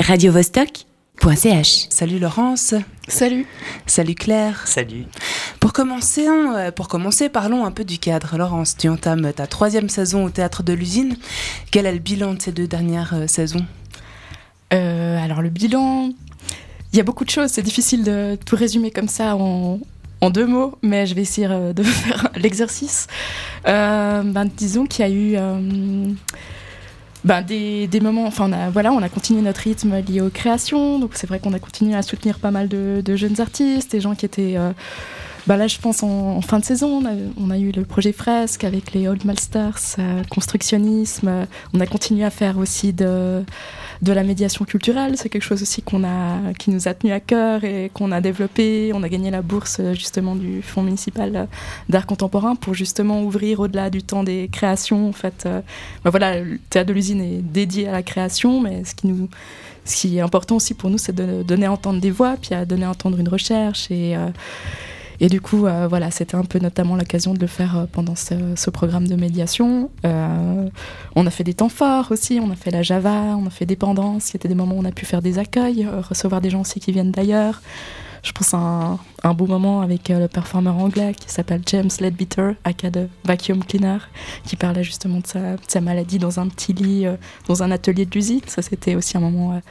radiovostok.ch. Salut Laurence. Salut. Salut Claire. Salut. Pour commencer, euh, pour commencer, parlons un peu du cadre. Laurence, tu entames ta troisième saison au théâtre de l'usine. Quel est le bilan de ces deux dernières euh, saisons? Euh, alors le bilan, il y a beaucoup de choses. C'est difficile de tout résumer comme ça en, en deux mots, mais je vais essayer de faire l'exercice. Euh, ben, disons qu'il y a eu euh, ben, des, des moments. Enfin, on a, voilà, on a continué notre rythme lié aux créations. Donc c'est vrai qu'on a continué à soutenir pas mal de, jeunes artistes, des gens qui étaient euh, bah là, je pense en, fin de saison, on a, eu le projet Fresque avec les Old Malstars, euh, constructionnisme. Euh, on a continué à faire aussi de, la médiation culturelle. C'est quelque chose aussi qui nous a tenu à cœur et qu'on a développé. On a gagné la bourse justement du Fonds municipal d'art contemporain pour justement ouvrir au-delà du temps des créations. En fait, euh, bah voilà, le théâtre de l'usine est dédié à la création, mais ce qui est important aussi pour nous, c'est de donner à entendre des voix, puis à donner à entendre une recherche et euh, et du coup, euh, voilà, c'était un peu notamment l'occasion de le faire euh, pendant ce, programme de médiation. Euh, on a fait des temps forts aussi, on a fait la Java, on a fait dépendance, il y des moments où on a pu faire des accueils, recevoir des gens aussi qui viennent d'ailleurs. Je pense à un, beau moment avec le performeur anglais qui s'appelle James Ledbetter, aka de Vacuum Cleaner, qui parlait justement de sa, maladie dans un petit lit, dans un atelier de l'usine. Ça, c'était aussi un moment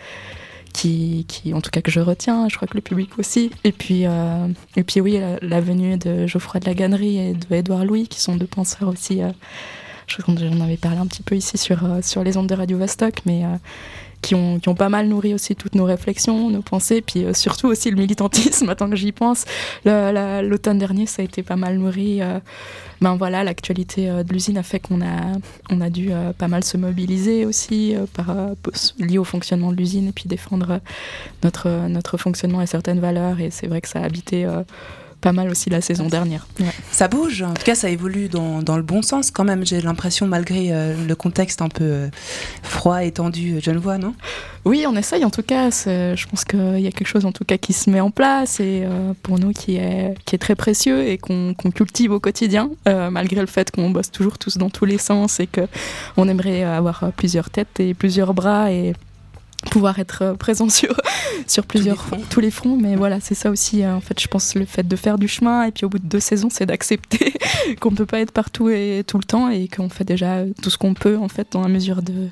qui, qui, en tout cas que je retiens, je crois que le public aussi. Et puis, euh, et puis oui, la, la, venue de Geoffroy de la Gannerie et de Édouard Louis, qui sont deux penseurs aussi. Euh, je crois que j'en avais parlé un petit peu ici sur, euh, sur les ondes de Radio Vostok, mais qui ont, qui ont pas mal nourri aussi toutes nos réflexions, nos pensées, puis euh, surtout aussi le militantisme, tant que j'y pense. L'automne dernier, ça a été pas mal nourri. Euh, ben voilà, l'actualité euh, de l'usine a fait qu'on a, on a dû pas mal se mobiliser aussi par, lié au fonctionnement de l'usine et puis défendre notre, notre fonctionnement et certaines valeurs. Et c'est vrai que ça a habité pas mal aussi la saison dernière. Ouais. Ça bouge, en tout cas ça évolue dans, dans le bon sens quand même, j'ai l'impression malgré euh, le contexte un peu euh, froid et tendu genevois, non? Oui, on essaye en tout cas, je pense qu'il y a quelque chose en tout cas qui se met en place et euh, pour nous qui est, qui est très précieux et qu'on qu cultive au quotidien, euh, malgré le fait qu'on bosse toujours tous dans tous les sens et qu'on aimerait avoir plusieurs têtes et plusieurs bras et pouvoir être présent sur, sur plusieurs tous les fronts, tous les fronts mais voilà c'est ça aussi en fait je pense le fait de faire du chemin et puis au bout de deux saisons c'est d'accepter qu'on ne peut pas être partout et tout le temps et qu'on fait déjà tout ce qu'on peut en fait dans la mesure de,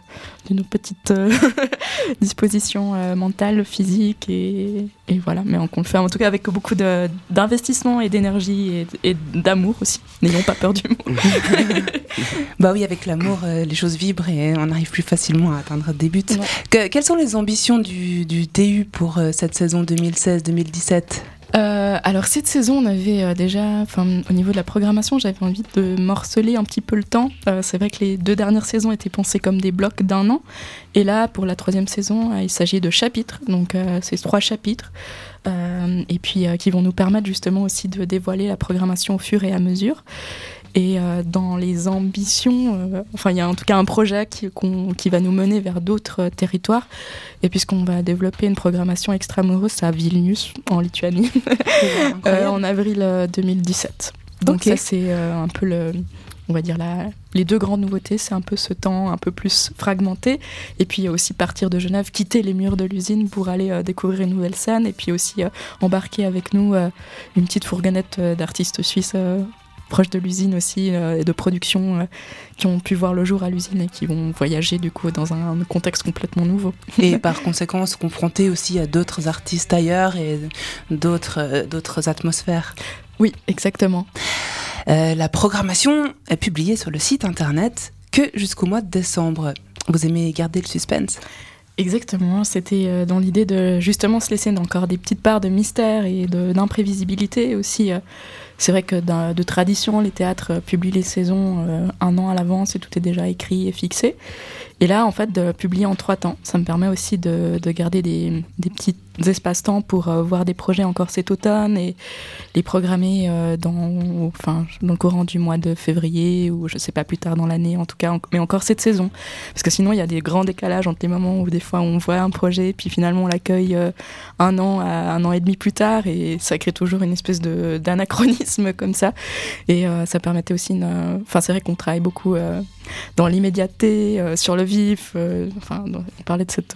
de nos petites euh, dispositions euh, mentales physiques et, et voilà. Mais on, on, le fait en tout cas avec beaucoup d'investissement et d'énergie et, et d'amour aussi. N'ayons pas peur du mot. Bah oui avec l'amour euh, les choses vibrent et on arrive plus facilement à atteindre des buts. Ouais. que, quelles sont les ambitions du, du TU pour euh, cette saison 2016-2017 euh, alors cette saison, on avait euh, déjà, au niveau de la programmation, j'avais envie de morceler un petit peu le temps. Euh, c'est vrai que les deux dernières saisons étaient pensées comme des blocs d'un an, et là pour la troisième saison, il s'agit de chapitres, donc c'est trois chapitres, et puis qui vont nous permettre justement aussi de dévoiler la programmation au fur et à mesure. Et euh, dans les ambitions, euh, enfin, il y a en tout cas un projet qui, qu qui va nous mener vers d'autres euh, territoires. Et puisqu'on va développer une programmation extramuros à Vilnius, en Lituanie, en avril 2017. Donc, okay. ça, c'est un peu le. On va dire la, les deux grandes nouveautés, c'est un peu ce temps un peu plus fragmenté, et puis aussi partir de Genève, quitter les murs de l'usine pour aller euh, découvrir une nouvelle scène, et puis aussi euh, embarquer avec nous euh, une petite fourgonnette d'artistes suisses proches de l'usine aussi euh, et de production euh, qui ont pu voir le jour à l'usine et qui vont voyager du coup dans un contexte complètement nouveau. Et par conséquent se confronter aussi à d'autres artistes ailleurs et d'autres euh, d'autres atmosphères. Oui, exactement. Euh, la programmation est publiée sur le site internet que jusqu'au mois de décembre. Vous aimez garder le suspense? Exactement, c'était dans l'idée de justement se laisser encore des petites parts de mystère et d'imprévisibilité aussi. Euh, c'est vrai que de tradition, les théâtres publient les saisons euh, un an à l'avance et tout est déjà écrit et fixé. Et là, en fait, de publier en trois temps, ça me permet aussi de, de garder des, petits espaces-temps pour euh, voir des projets encore cet automne et les programmer euh, dans, enfin, dans le courant du mois de février ou je sais pas plus tard dans l'année, en tout cas, mais encore cette saison. Parce que sinon, il y a des grands décalages entre les moments où des fois on voit un projet puis finalement on l'accueille euh, un an à un an et demi plus tard et ça crée toujours une espèce d'anachronisme comme ça. Et ça permettait aussi, enfin, c'est vrai qu'on travaille beaucoup dans l'immédiateté, sur le vif. enfin, on parlait de cette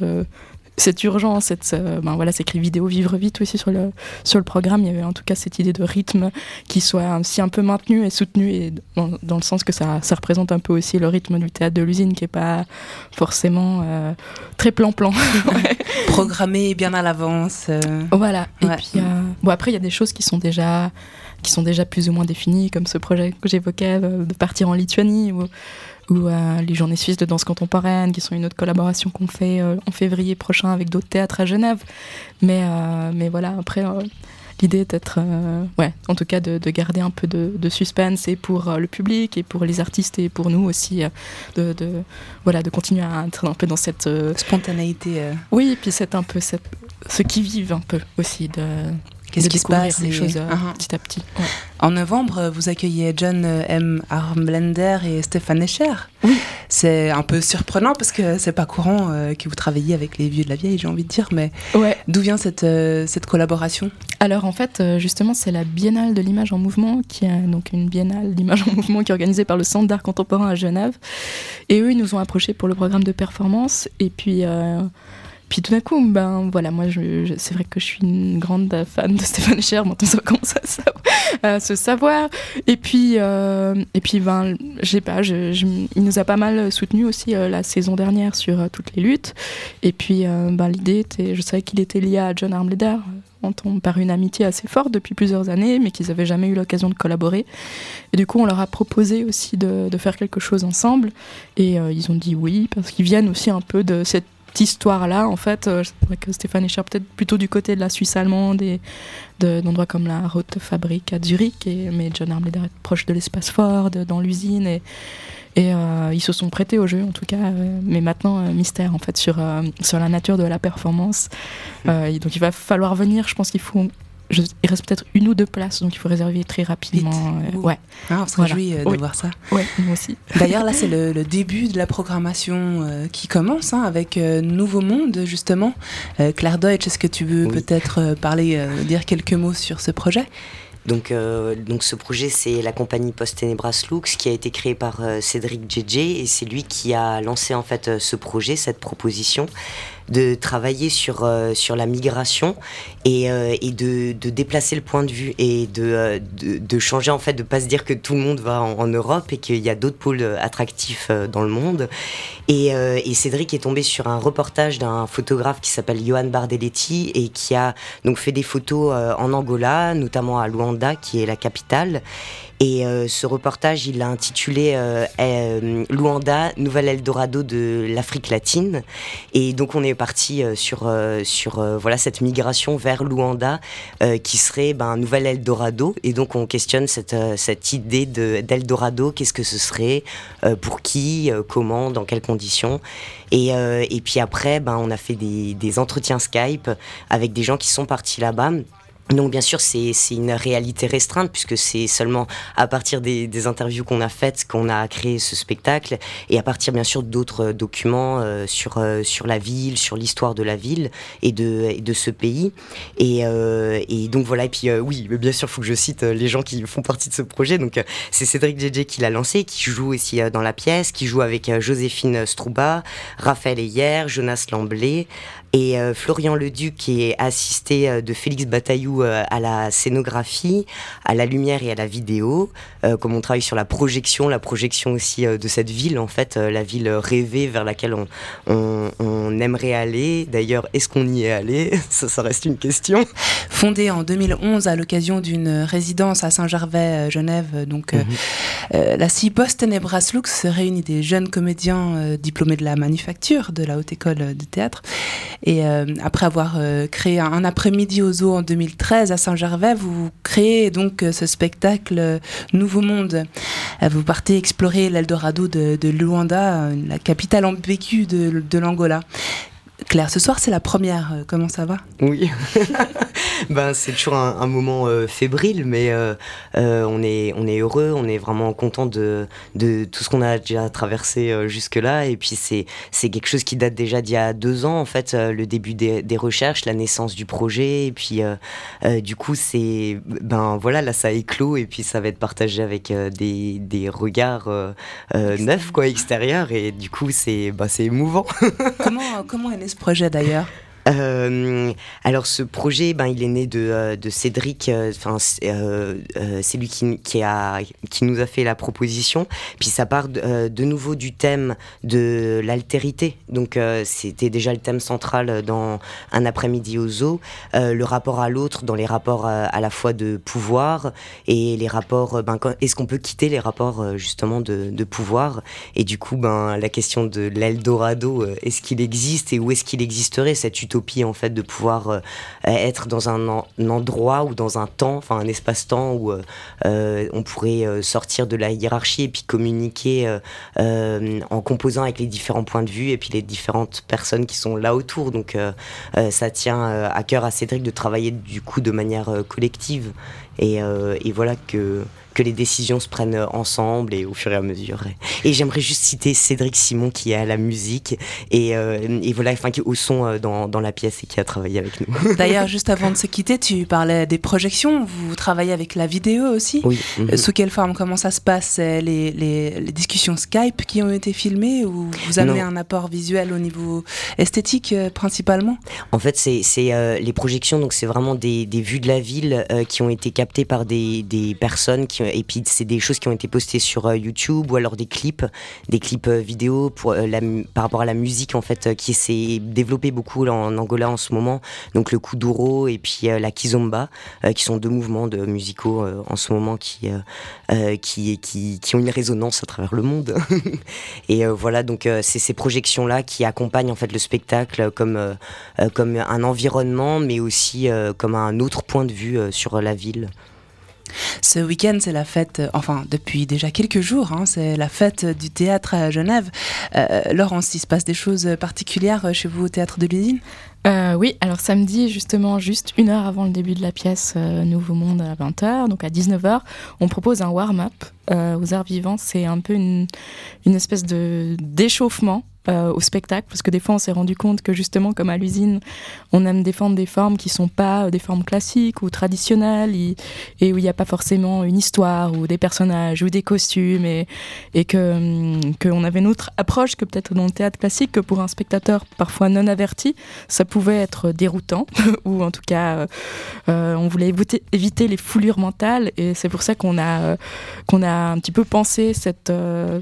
cette urgence, cette, ben voilà, c'est écrit vidéo vivre vite aussi sur le, sur le programme. Il y avait en tout cas cette idée de rythme qui soit aussi un peu maintenu et soutenu, et dans, le sens que ça, ça, représente un peu aussi le rythme du théâtre de l'usine qui est pas forcément euh, très plan-plan. Programmé bien à l'avance. Euh. Voilà. Et puis, euh, bon, après, il y a des choses qui sont déjà qui sont déjà plus ou moins définies, comme ce projet que j'évoquais de partir en Lituanie, ou ou euh, les Journées suisses de danse contemporaine, qui sont une autre collaboration qu'on fait euh, en février prochain avec d'autres théâtres à Genève. Mais, euh, mais voilà, après, l'idée est d'être, ouais, en tout cas, de, garder un peu de, suspense et pour le public et pour les artistes et pour nous aussi, de, voilà, de continuer à être un peu dans cette spontanéité. Oui, et puis c'est un peu ce qui vivent un peu aussi de Qu'est-ce qui se passe les choses uh-huh. petit à petit. En novembre, vous accueillez John M. Armblender et Stéphane Escher. Oui. C'est un peu surprenant parce que c'est pas courant euh, que vous travailliez avec les vieux de la vieille, j'ai envie de dire. Mais ouais. d'où vient cette, euh, cette collaboration? Alors en fait, euh, justement, c'est la Biennale de l'image en mouvement, qui est donc une biennale d'image en mouvement qui est organisée par le Centre d'art contemporain à Genève. Et eux, ils nous ont approchés pour le programme de performance. Et puis puis tout d'un coup, ben voilà, moi, je, c'est vrai que je suis une grande fan de Stéphane Cher, maintenant ça commence à, se savoir. Et puis, euh, et puis ben, pas, il nous a pas mal soutenu aussi euh, la saison dernière sur euh, toutes les luttes. Et puis, ben, l'idée était, je savais qu'il était lié à John Armleder par une amitié assez forte depuis plusieurs années, mais qu'ils n'avaient jamais eu l'occasion de collaborer. Et du coup, on leur a proposé aussi de faire quelque chose ensemble. Et ils ont dit oui, parce qu'ils viennent aussi un peu de cette histoire-là, en fait, euh, c'est vrai que Stéphane Escher peut-être plutôt du côté de la Suisse allemande et d'endroits comme la Rote Fabrique à Zurich, et, mais John Armleder est proche de l'espace fort, dans l'usine, et, et euh, ils se sont prêtés au jeu, en tout cas. Euh, mais maintenant, mystère, en fait, sur, sur la nature de la performance. Mmh. donc il va falloir venir, je pense qu'il faut il reste peut-être une ou deux places, donc il faut réserver très rapidement. Euh, ouais. Ah, on se réjouit euh, de voir ça. Ouais, moi aussi. D'ailleurs, là, c'est le, début de la programmation euh, qui commence hein, avec Nouveau Monde, justement. Claire Deutsch, est-ce que tu veux peut-être parler, dire quelques mots sur ce projet? Donc, donc ce projet, c'est la compagnie Post Tenebras Lux qui a été créée par Cédric JJ et c'est lui qui a lancé en fait ce projet, cette proposition de travailler sur, euh, sur la migration et, euh, et de, de, déplacer le point de vue et de, euh, de, de, changer en fait, de pas se dire que tout le monde va en, Europe et qu'il y a d'autres pôles attractifs dans le monde. Et, et, Cédric est tombé sur un reportage d'un photographe qui s'appelle Johan Bardelletti et qui a donc fait des photos en Angola, notamment à Luanda, qui est la capitale. Et euh, ce reportage, il l'a intitulé euh, euh, Luanda, Nouvelle Eldorado de l'Afrique latine. Et donc on est parti sur, sur voilà, cette migration vers Luanda qui serait ben, un nouvel Eldorado. Et donc on questionne cette, cette idée d'Eldorado, qu'est-ce que ce serait, pour qui, comment, dans quelles conditions? Et, et puis après, ben, on a fait des, des entretiens Skype avec des gens qui sont partis là-bas. Donc bien sûr, c'est une réalité restreinte puisque c'est seulement à partir des, interviews qu'on a faites qu'on a créé ce spectacle et à partir bien sûr d'autres documents euh, sur, euh, sur la ville, sur l'histoire de la ville et de, de ce pays. Et, euh, et donc voilà, et puis oui, bien sûr, il faut que je cite les gens qui font partie de ce projet. Donc c'est Cédric JJ qui l'a lancé, qui joue ici dans la pièce, qui joue avec Joséphine Strouba, Raphaël Heyer, Jonas Lamblé, et euh, Florian Leduc qui est assisté euh, de Félix Bataillou euh, à la scénographie, à la lumière et à la vidéo. comme on travaille sur la projection, la projection aussi de cette ville, en fait, la ville rêvée vers laquelle on, on, on aimerait aller. D'ailleurs, est-ce qu'on y est allé? Ça, ça reste une question. Fondée en 2011 à l'occasion d'une résidence à Saint-Gervais, Genève, donc mhm. la CIPOS Tenebras Lux réunit des jeunes comédiens diplômés de la manufacture de la Haute École de Théâtre et euh, après avoir euh, créé un, après-midi au zoo en 2013 à Saint-Gervais, vous créez donc euh, ce spectacle Nouveau Monde. vous partez explorer l'Eldorado de, de, Luanda, la capitale ambiguë de l'Angola. Claire, ce soir c'est la première. Comment ça va? Oui. ben, c'est toujours un, moment euh, fébrile, mais euh, euh, on, est, on est heureux, on est vraiment content de, de tout ce qu'on a déjà traversé jusque-là. Et puis, c'est, c'est quelque chose qui date déjà d'il y a deux ans, en fait, le début des, des, recherches, la naissance du projet. Et puis, du coup, c'est. Ben voilà, là, ça éclos et puis ça va être partagé avec des, des regards neufs, quoi, extérieurs. Et du coup, c'est, ben, c'est émouvant. comment, comment est ce projet d'ailleurs euh, alors ce projet, ben, il est né de, euh, de Cédric. Euh, enfin, c'est lui qui, qui, a, qui nous a fait la proposition. Puis ça part de, de nouveau du thème de l'altérité. Donc c'était déjà le thème central dans un après-midi au zoo. le rapport à l'autre, dans les rapports à, la fois de pouvoir et les rapports. Ben, est-ce qu'on peut quitter les rapports justement de, de, pouvoir? Et du coup, ben la question de l'Eldorado, est-ce qu'il existe et où est-ce qu'il existerait cette utopie en fait de pouvoir euh, être dans un, endroit ou dans un temps, enfin un espace-temps où euh, euh, on pourrait sortir de la hiérarchie et puis communiquer en composant avec les différents points de vue et puis les différentes personnes qui sont là autour. Donc ça tient à cœur à Cédric de travailler du coup de manière collective et, et voilà que que les décisions se prennent ensemble et au fur et à mesure. Et j'aimerais juste citer Cédric Simon qui est à la musique et, euh, et voilà, enfin, qui au son euh, dans, dans, la pièce et qui a travaillé avec nous. D'ailleurs, juste avant de se quitter, tu parlais des projections. Vous travaillez avec la vidéo aussi. Oui. Euh, sous quelle forme? Comment ça se passe les, les, les, discussions Skype qui ont été filmées ou vous amenez un apport visuel au niveau esthétique principalement? En fait, c'est les projections. Donc, c'est vraiment des, des, vues de la ville qui ont été captées par des, des personnes qui et puis c'est des choses qui ont été postées sur euh, YouTube ou alors des clips, des clips euh, vidéo pour euh, par rapport à la musique en fait qui s'est développée beaucoup en Angola en ce moment. Donc le kuduro et puis la kizomba, qui sont deux mouvements musicaux en ce moment qui, qui, qui, qui ont une résonance à travers le monde. et voilà donc c'est ces projections là qui accompagnent en fait le spectacle comme comme un environnement, mais aussi comme un autre point de vue sur la ville. Ce week-end, c'est la fête, euh, enfin depuis déjà quelques jours, hein, c'est la fête du théâtre à Genève. Euh, Laurence, il se passe des choses particulières chez vous au théâtre de l'usine? Euh, oui, alors samedi, justement, juste une heure avant le début de la pièce Nouveau Monde à 20h, donc à 19h, on propose un warm-up aux arts vivants. C'est un peu une, une espèce de d'échauffement euh, au spectacle, parce que des fois on s'est rendu compte que justement comme à l'usine, on aime défendre des formes qui sont pas euh, des formes classiques ou traditionnelles et, où il n'y a pas forcément une histoire ou des personnages ou des costumes et, que hum, qu'on avait une autre approche que peut-être dans le théâtre classique que pour un spectateur parfois non averti, ça pouvait être déroutant ou en tout cas euh, on voulait éviter, éviter, les foulures mentales et c'est pour ça qu'on a qu'on a un petit peu pensé cette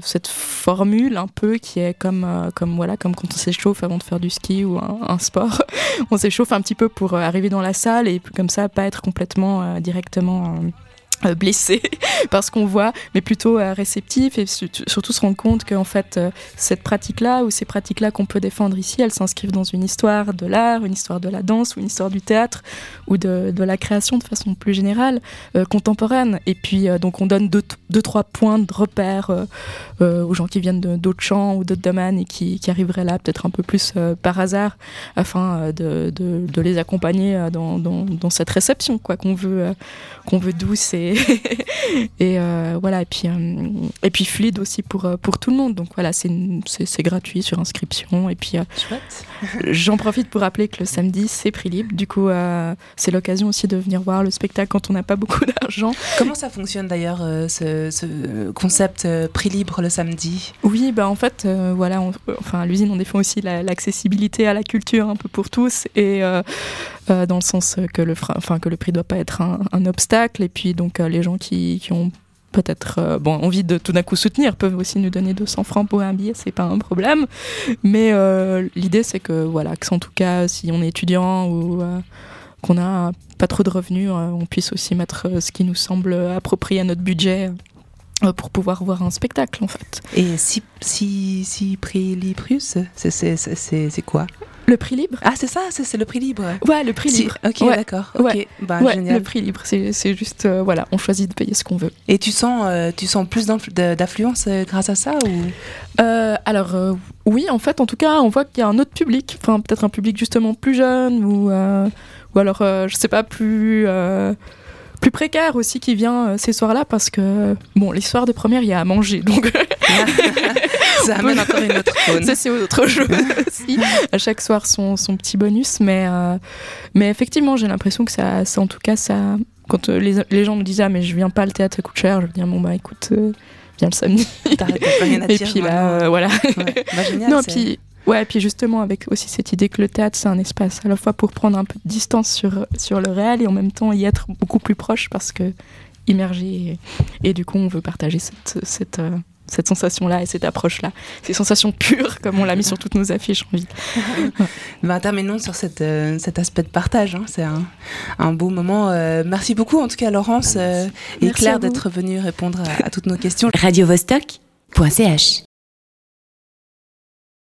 cette formule un peu qui est comme comme voilà, comme quand on s'échauffe avant de faire du ski ou un, sport. on s'échauffe un petit peu pour euh, arriver dans la salle et comme ça pas être complètement euh, directement euh, blessé parce qu'on voit, mais plutôt euh, réceptif et surtout se rendre compte qu'en fait euh, cette pratique-là ou ces pratiques-là qu'on peut défendre ici, elles s'inscrivent dans une histoire de l'art, une histoire de la danse ou une histoire du théâtre ou de, de la création de façon plus générale, contemporaine. Et puis donc on donne deux, trois points de repère aux gens qui viennent d'autres champs ou d'autres domaines et qui, qui, arriveraient là peut-être un peu plus par hasard afin de, de, les accompagner dans, dans, dans, cette réception quoi qu'on veut, qu'on veut douce et et, euh, voilà et puis euh, et puis fluide aussi pour euh, pour tout le monde. Donc voilà c'est c'est gratuit sur inscription. Et puis j'en profite pour rappeler que le samedi c'est prix libre. Du coup c'est l'occasion aussi de venir voir le spectacle quand on n'a pas beaucoup d'argent. Comment ça fonctionne d'ailleurs ce, ce, concept prix libre le samedi? Oui bah en fait voilà enfin à l'usine on défend aussi l'accessibilité à la culture un peu pour tous. Et dans le sens que le enfin que le prix doit pas être un, un obstacle. Et puis donc les gens qui, ont peut-être euh, bon, envie de tout d'un coup soutenir peuvent aussi nous donner 200 francs pour un billet, c'est pas un problème. Mais euh, l'idée, c'est que, voilà, que en tout cas, si on est étudiant ou euh, qu'on a pas trop de revenus, on puisse aussi mettre ce qui nous semble approprié à notre budget pour pouvoir voir un spectacle en fait. Et si, si, si prix Librus, c'est quoi? Le prix libre Ah, c'est ça, c'est le prix libre. Ouais, le prix libre. Ok, d'accord. Ok, bah, génial. Le prix libre, c'est juste, euh, voilà, on choisit de payer ce qu'on veut. Et tu sens, euh, tu sens plus d'affluence euh, grâce à ça ou? Alors, oui, en fait, en tout cas, on voit qu'il y a un autre public, enfin, peut-être un public justement plus jeune ou ou alors, je sais pas, plus plus précaire aussi qui vient ces soirs-là parce que bon les soirs de première il y a à manger donc ça amène encore une autre faune. Ça, c'est autre chose aussi. À chaque soir, son, son petit bonus. Mais, euh, mais effectivement, j'ai l'impression que ça, ça, en tout cas, ça. Quand euh, les, les, gens me disent Ah, mais je viens pas, le théâtre coûte cher, je veux dire Bon, bah écoute, euh, viens le samedi. T'arrêtes rien à dire. Et puis là, voilà. Ouais. Bah, génial, non, puis. Ouais, puis justement avec aussi cette idée que le théâtre c'est un espace à la fois pour prendre un peu de distance sur, sur le réel et en même temps y être beaucoup plus proche parce que immergé et, et du coup on veut partager cette, cette, cette sensation-là et cette approche-là. Ces sensations pures, comme on l'a mis sur toutes nos affiches en ville. ben, terminons sur cette, euh, cet aspect de partage. Hein. C'est un, un, beau moment. Euh, merci beaucoup, en tout cas, Laurence euh, et Claire, d'être venue répondre à, à toutes nos questions. Radio Vostok.ch